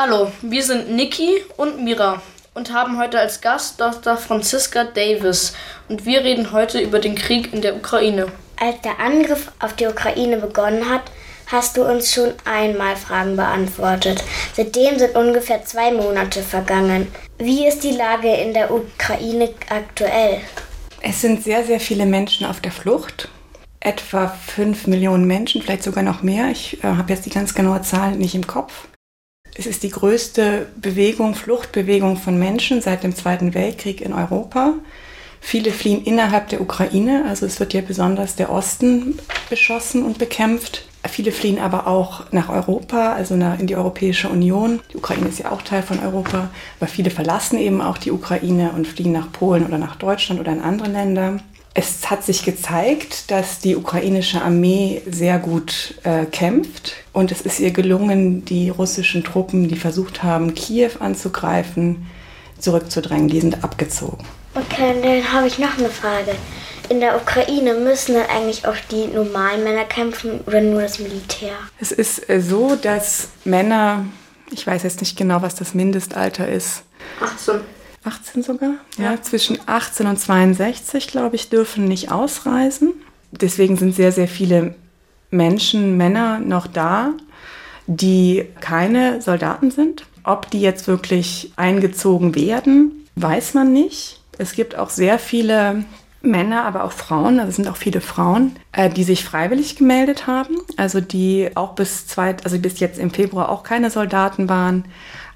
Hallo, wir sind Niki und Mira und haben heute als Gast Dr. Franziska Davis und wir reden heute über den Krieg in der Ukraine. Als der Angriff auf die Ukraine begonnen hat, hast du uns schon einmal Fragen beantwortet. Seitdem sind ungefähr zwei Monate vergangen. Wie ist die Lage in der Ukraine aktuell? Es sind sehr, sehr viele Menschen auf der Flucht. Etwa fünf Millionen Menschen, vielleicht sogar noch mehr. Ich äh, habe jetzt die ganz genaue Zahl nicht im Kopf. Es ist die größte Bewegung, Fluchtbewegung von Menschen seit dem Zweiten Weltkrieg in Europa. Viele fliehen innerhalb der Ukraine, also es wird ja besonders der Osten beschossen und bekämpft. Viele fliehen aber auch nach Europa, also in die Europäische Union. Die Ukraine ist ja auch Teil von Europa, aber viele verlassen eben auch die Ukraine und fliehen nach Polen oder nach Deutschland oder in andere Länder. Es hat sich gezeigt, dass die ukrainische Armee sehr gut äh, kämpft und es ist ihr gelungen, die russischen Truppen, die versucht haben, Kiew anzugreifen, zurückzudrängen. Die sind abgezogen. Okay, dann habe ich noch eine Frage. In der Ukraine müssen dann eigentlich auch die normalen Männer kämpfen oder nur das Militär? Es ist äh, so, dass Männer, ich weiß jetzt nicht genau, was das Mindestalter ist. 18. 18 sogar, ja. ja, zwischen 18 und 62, glaube ich, dürfen nicht ausreisen. Deswegen sind sehr, sehr viele Menschen, Männer noch da, die keine Soldaten sind. Ob die jetzt wirklich eingezogen werden, weiß man nicht. Es gibt auch sehr viele Männer, aber auch Frauen, also es sind auch viele Frauen, äh, die sich freiwillig gemeldet haben, also die auch bis zwei, also bis jetzt im Februar auch keine Soldaten waren,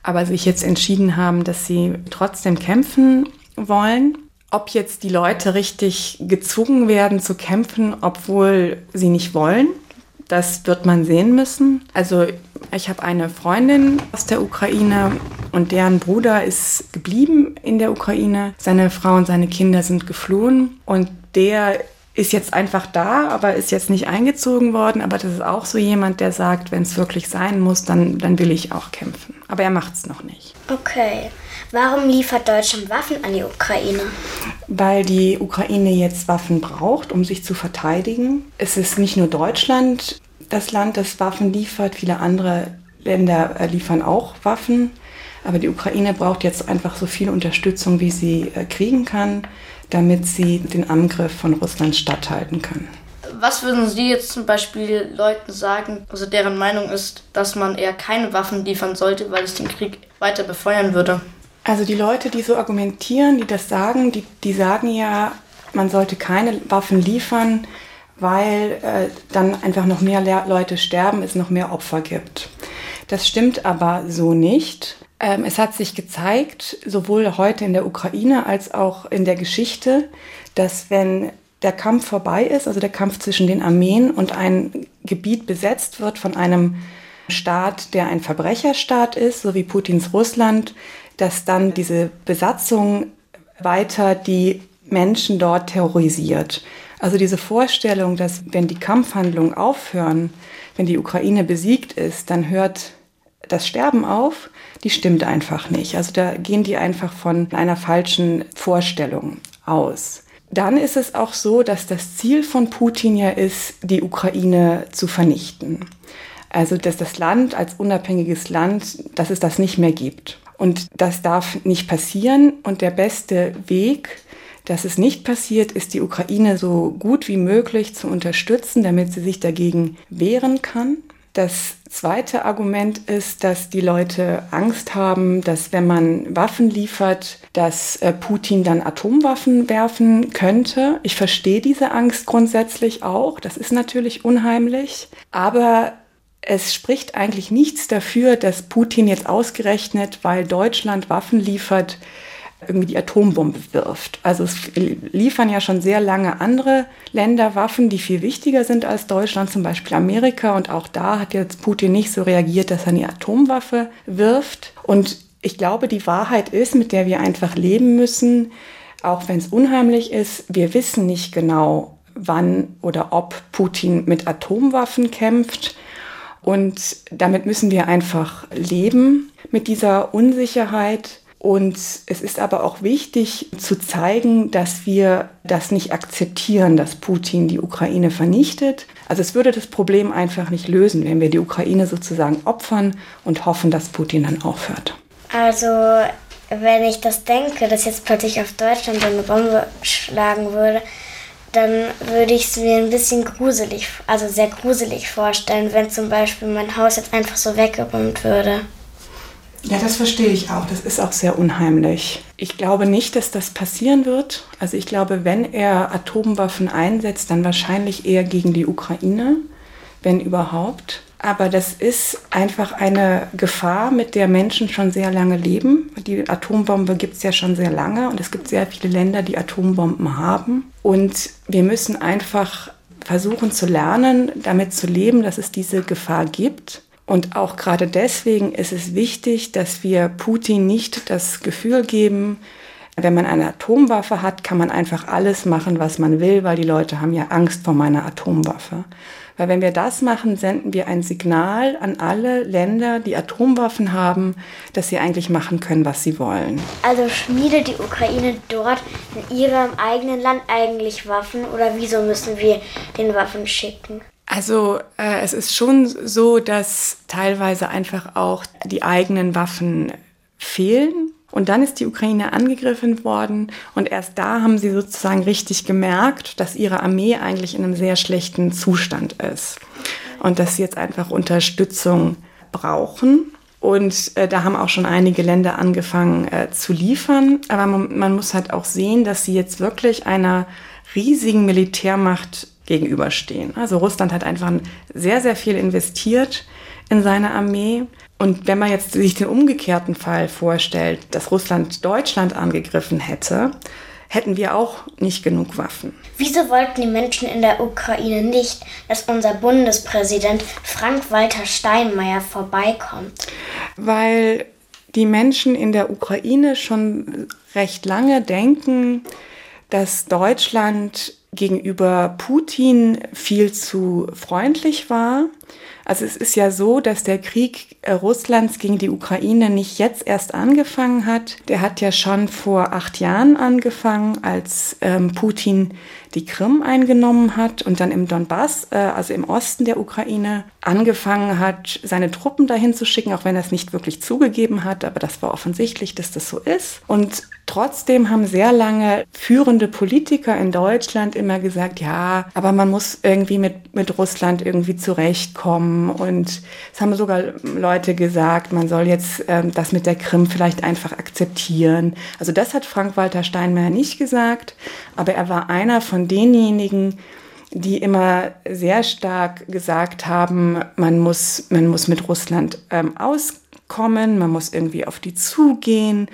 aber sich jetzt entschieden haben, dass sie trotzdem kämpfen wollen. Ob jetzt die Leute richtig gezwungen werden zu kämpfen, obwohl sie nicht wollen, das wird man sehen müssen. Also ich habe eine Freundin aus der Ukraine und deren Bruder ist geblieben in der Ukraine. Seine Frau und seine Kinder sind geflohen und der ist jetzt einfach da, aber ist jetzt nicht eingezogen worden. Aber das ist auch so jemand, der sagt, wenn es wirklich sein muss, dann, dann will ich auch kämpfen. Aber er macht es noch nicht. Okay. Warum liefert Deutschland Waffen an die Ukraine? Weil die Ukraine jetzt Waffen braucht, um sich zu verteidigen. Es ist nicht nur Deutschland das Land, das Waffen liefert. Viele andere Länder äh, liefern auch Waffen. Aber die Ukraine braucht jetzt einfach so viel Unterstützung, wie sie äh, kriegen kann damit sie den Angriff von Russland statthalten können. Was würden Sie jetzt zum Beispiel Leuten sagen, also deren Meinung ist, dass man eher keine Waffen liefern sollte, weil es den Krieg weiter befeuern würde? Also die Leute, die so argumentieren, die das sagen, die, die sagen ja, man sollte keine Waffen liefern, weil äh, dann einfach noch mehr Le Leute sterben, es noch mehr Opfer gibt. Das stimmt aber so nicht. Ähm, es hat sich gezeigt, sowohl heute in der Ukraine als auch in der Geschichte, dass wenn der Kampf vorbei ist, also der Kampf zwischen den Armeen und ein Gebiet besetzt wird von einem Staat, der ein Verbrecherstaat ist, so wie Putins Russland, dass dann diese Besatzung weiter die Menschen dort terrorisiert. Also diese Vorstellung, dass wenn die Kampfhandlungen aufhören, wenn die Ukraine besiegt ist, dann hört das Sterben auf, die stimmt einfach nicht. Also da gehen die einfach von einer falschen Vorstellung aus. Dann ist es auch so, dass das Ziel von Putin ja ist, die Ukraine zu vernichten. Also dass das Land als unabhängiges Land, dass es das nicht mehr gibt. Und das darf nicht passieren. Und der beste Weg, dass es nicht passiert, ist die Ukraine so gut wie möglich zu unterstützen, damit sie sich dagegen wehren kann. Das zweite Argument ist, dass die Leute Angst haben, dass wenn man Waffen liefert, dass äh, Putin dann Atomwaffen werfen könnte. Ich verstehe diese Angst grundsätzlich auch. Das ist natürlich unheimlich. Aber es spricht eigentlich nichts dafür, dass Putin jetzt ausgerechnet, weil Deutschland Waffen liefert, irgendwie die Atombombe wirft. Also es liefern ja schon sehr lange andere Länder Waffen, die viel wichtiger sind als Deutschland, zum Beispiel Amerika. Und auch da hat jetzt Putin nicht so reagiert, dass er eine Atomwaffe wirft. Und ich glaube, die Wahrheit ist, mit der wir einfach leben müssen, auch wenn es unheimlich ist, wir wissen nicht genau, wann oder ob Putin mit Atomwaffen kämpft. Und damit müssen wir einfach leben, mit dieser Unsicherheit. Und es ist aber auch wichtig zu zeigen, dass wir das nicht akzeptieren, dass Putin die Ukraine vernichtet. Also es würde das Problem einfach nicht lösen, wenn wir die Ukraine sozusagen opfern und hoffen, dass Putin dann aufhört. Also wenn ich das denke, dass jetzt plötzlich auf Deutschland eine Bombe schlagen würde, dann würde ich es mir ein bisschen gruselig, also sehr gruselig vorstellen, wenn zum Beispiel mein Haus jetzt einfach so weggebombt würde. Ja, das verstehe ich auch. Das ist auch sehr unheimlich. Ich glaube nicht, dass das passieren wird. Also ich glaube, wenn er Atomwaffen einsetzt, dann wahrscheinlich eher gegen die Ukraine, wenn überhaupt. Aber das ist einfach eine Gefahr, mit der Menschen schon sehr lange leben. Die Atombombe gibt es ja schon sehr lange und es gibt sehr viele Länder, die Atombomben haben. Und wir müssen einfach versuchen zu lernen, damit zu leben, dass es diese Gefahr gibt und auch gerade deswegen ist es wichtig, dass wir Putin nicht das Gefühl geben, wenn man eine Atomwaffe hat, kann man einfach alles machen, was man will, weil die Leute haben ja Angst vor meiner Atomwaffe. Weil wenn wir das machen, senden wir ein Signal an alle Länder, die Atomwaffen haben, dass sie eigentlich machen können, was sie wollen. Also schmiedet die Ukraine dort in ihrem eigenen Land eigentlich Waffen oder wieso müssen wir den Waffen schicken? Also äh, es ist schon so, dass teilweise einfach auch die eigenen Waffen fehlen. Und dann ist die Ukraine angegriffen worden und erst da haben sie sozusagen richtig gemerkt, dass ihre Armee eigentlich in einem sehr schlechten Zustand ist und dass sie jetzt einfach Unterstützung brauchen. Und äh, da haben auch schon einige Länder angefangen äh, zu liefern. Aber man, man muss halt auch sehen, dass sie jetzt wirklich einer riesigen Militärmacht gegenüberstehen. Also Russland hat einfach sehr, sehr viel investiert in seine Armee. Und wenn man jetzt sich den umgekehrten Fall vorstellt, dass Russland Deutschland angegriffen hätte, hätten wir auch nicht genug Waffen. Wieso wollten die Menschen in der Ukraine nicht, dass unser Bundespräsident Frank-Walter Steinmeier vorbeikommt? Weil die Menschen in der Ukraine schon recht lange denken, dass Deutschland gegenüber Putin viel zu freundlich war. Also es ist ja so, dass der Krieg äh, Russlands gegen die Ukraine nicht jetzt erst angefangen hat. Der hat ja schon vor acht Jahren angefangen, als ähm, Putin die Krim eingenommen hat und dann im Donbass, äh, also im Osten der Ukraine, angefangen hat, seine Truppen dahin zu schicken, auch wenn er es nicht wirklich zugegeben hat, aber das war offensichtlich, dass das so ist. Und trotzdem haben sehr lange führende Politiker in Deutschland immer gesagt, ja, aber man muss irgendwie mit, mit Russland irgendwie zurechtkommen. Und es haben sogar Leute gesagt, man soll jetzt ähm, das mit der Krim vielleicht einfach akzeptieren. Also das hat Frank-Walter Steinmeier nicht gesagt, aber er war einer von denjenigen, die immer sehr stark gesagt haben, man muss, man muss mit Russland ähm, auskommen, man muss irgendwie auf die zugehen.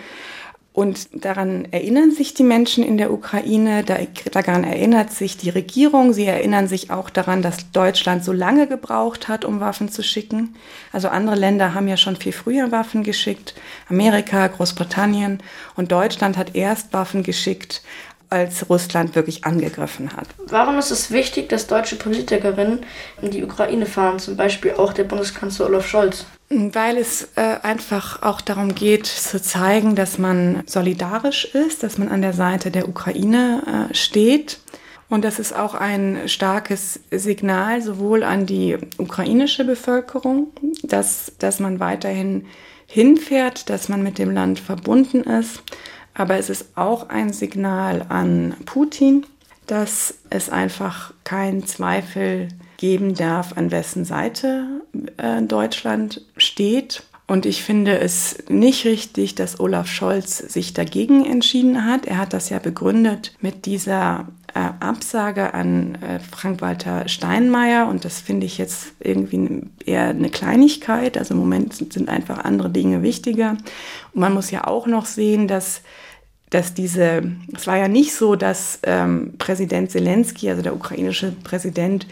Und daran erinnern sich die Menschen in der Ukraine, daran erinnert sich die Regierung, sie erinnern sich auch daran, dass Deutschland so lange gebraucht hat, um Waffen zu schicken. Also andere Länder haben ja schon viel früher Waffen geschickt, Amerika, Großbritannien und Deutschland hat erst Waffen geschickt, als Russland wirklich angegriffen hat. Warum ist es wichtig, dass deutsche Politikerinnen in die Ukraine fahren, zum Beispiel auch der Bundeskanzler Olaf Scholz? Weil es äh, einfach auch darum geht, zu zeigen, dass man solidarisch ist, dass man an der Seite der Ukraine äh, steht. Und das ist auch ein starkes Signal sowohl an die ukrainische Bevölkerung, dass, dass man weiterhin hinfährt, dass man mit dem Land verbunden ist, aber es ist auch ein Signal an Putin, dass es einfach keinen Zweifel geben darf, an wessen Seite äh, Deutschland steht. Und ich finde es nicht richtig, dass Olaf Scholz sich dagegen entschieden hat. Er hat das ja begründet mit dieser äh, Absage an äh, Frank-Walter Steinmeier. Und das finde ich jetzt irgendwie eher eine Kleinigkeit. Also im Moment sind einfach andere Dinge wichtiger. Und man muss ja auch noch sehen, dass dass diese, es war ja nicht so, dass ähm, Präsident Zelensky, also der ukrainische Präsident,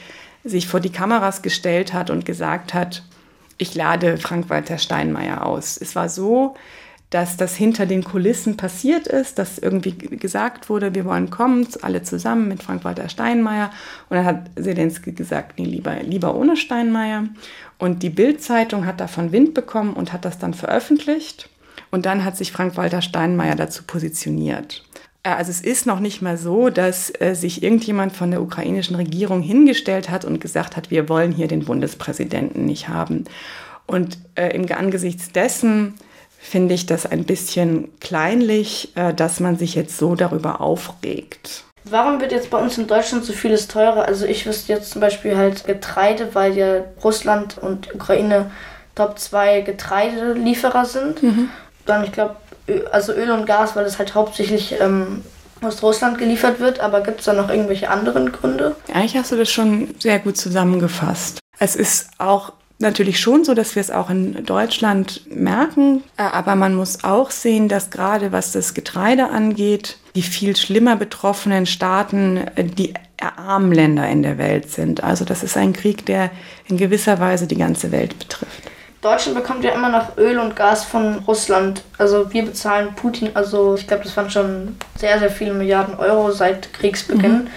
sich vor die Kameras gestellt hat und gesagt hat, ich lade Frank-Walter Steinmeier aus. Es war so, dass das hinter den Kulissen passiert ist, dass irgendwie gesagt wurde, wir wollen kommen, alle zusammen mit Frank-Walter Steinmeier. Und dann hat Zelensky gesagt, nee, lieber, lieber ohne Steinmeier. Und die Bild-Zeitung hat davon Wind bekommen und hat das dann veröffentlicht. Und dann hat sich Frank-Walter Steinmeier dazu positioniert. Äh, also es ist noch nicht mal so, dass äh, sich irgendjemand von der ukrainischen Regierung hingestellt hat und gesagt hat, wir wollen hier den Bundespräsidenten nicht haben. Und äh, im Angesichts dessen finde ich das ein bisschen kleinlich, äh, dass man sich jetzt so darüber aufregt. Warum wird jetzt bei uns in Deutschland so vieles teurer? Also ich wüsste jetzt zum Beispiel halt Getreide, weil ja Russland und Ukraine Top 2 Getreidelieferer sind. Mhm. Dann, ich glaube, also Öl und Gas, weil es halt hauptsächlich ähm, aus Russland geliefert wird. Aber gibt es da noch irgendwelche anderen Gründe? Eigentlich hast du das schon sehr gut zusammengefasst. Es ist auch natürlich schon so, dass wir es auch in Deutschland merken. Äh, aber man muss auch sehen, dass gerade was das Getreide angeht, die viel schlimmer betroffenen Staaten äh, die armen Länder in der Welt sind. Also das ist ein Krieg, der in gewisser Weise die ganze Welt betrifft. Deutschland bekommt ja immer noch Öl und Gas von Russland. Also wir bezahlen Putin, also ich glaube, das waren schon sehr, sehr viele Milliarden Euro seit Kriegsbeginn, mhm.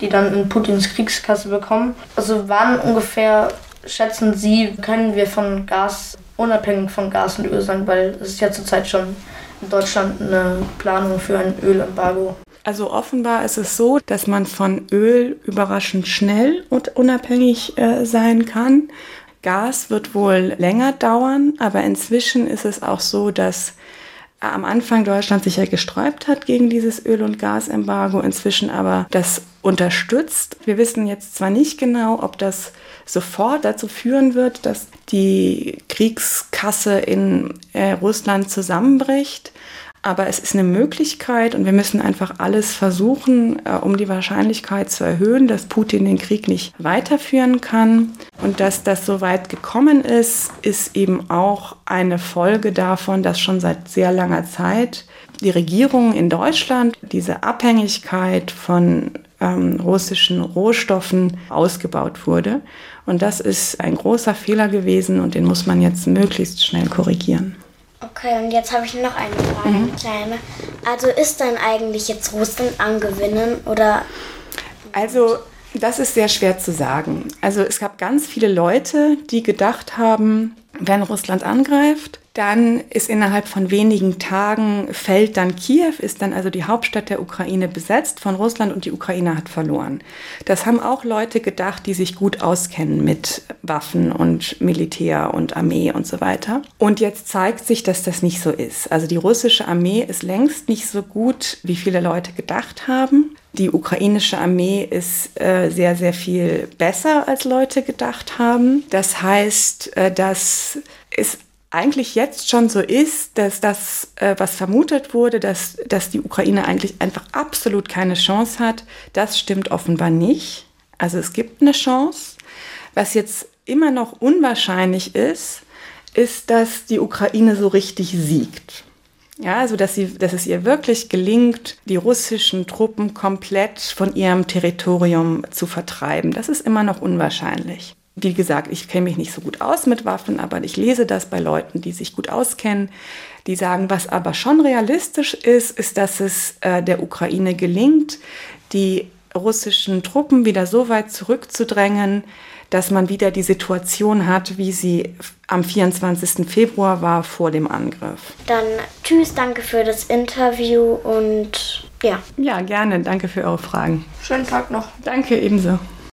die dann in Putins Kriegskasse bekommen. Also wann ungefähr schätzen Sie, können wir von Gas, unabhängig von Gas und Öl sein, weil es ist ja zurzeit schon in Deutschland eine Planung für ein Ölembargo. Also offenbar ist es so, dass man von Öl überraschend schnell und unabhängig äh, sein kann. Gas wird wohl länger dauern, aber inzwischen ist es auch so, dass am Anfang Deutschland sich ja gesträubt hat gegen dieses Öl- und Gasembargo, inzwischen aber das unterstützt. Wir wissen jetzt zwar nicht genau, ob das sofort dazu führen wird, dass die Kriegskasse in äh, Russland zusammenbricht, aber es ist eine Möglichkeit und wir müssen einfach alles versuchen, äh, um die Wahrscheinlichkeit zu erhöhen, dass Putin den Krieg nicht weiterführen kann. Und dass das so weit gekommen ist, ist eben auch eine Folge davon, dass schon seit sehr langer Zeit die Regierung in Deutschland diese Abhängigkeit von ähm, russischen Rohstoffen ausgebaut wurde. Und das ist ein großer Fehler gewesen und den muss man jetzt möglichst schnell korrigieren. Okay, und jetzt habe ich noch eine Frage, mhm. eine kleine. Also ist dann eigentlich jetzt Russland am Gewinnen oder? Also das ist sehr schwer zu sagen. Also es gab ganz viele Leute, die gedacht haben, wenn Russland angreift, dann ist innerhalb von wenigen Tagen fällt dann Kiew, ist dann also die Hauptstadt der Ukraine besetzt von Russland und die Ukraine hat verloren. Das haben auch Leute gedacht, die sich gut auskennen mit Waffen und Militär und Armee und so weiter. Und jetzt zeigt sich, dass das nicht so ist. Also die russische Armee ist längst nicht so gut, wie viele Leute gedacht haben. Die ukrainische Armee ist äh, sehr, sehr viel besser, als Leute gedacht haben. Das heißt, äh, dass es eigentlich jetzt schon so ist, dass das, äh, was vermutet wurde, dass, dass die Ukraine eigentlich einfach absolut keine Chance hat, das stimmt offenbar nicht. Also es gibt eine Chance. Was jetzt immer noch unwahrscheinlich ist, ist, dass die Ukraine so richtig siegt. Ja, also dass, sie, dass es ihr wirklich gelingt, die russischen Truppen komplett von ihrem Territorium zu vertreiben. Das ist immer noch unwahrscheinlich. Wie gesagt, ich kenne mich nicht so gut aus mit Waffen, aber ich lese das bei Leuten, die sich gut auskennen, die sagen, was aber schon realistisch ist, ist, dass es äh, der Ukraine gelingt, die russischen Truppen wieder so weit zurückzudrängen, dass man wieder die Situation hat, wie sie am 24. Februar war vor dem Angriff. Dann tschüss, danke für das Interview und ja. Ja, gerne. Danke für eure Fragen. Schönen Tag noch. Danke ebenso.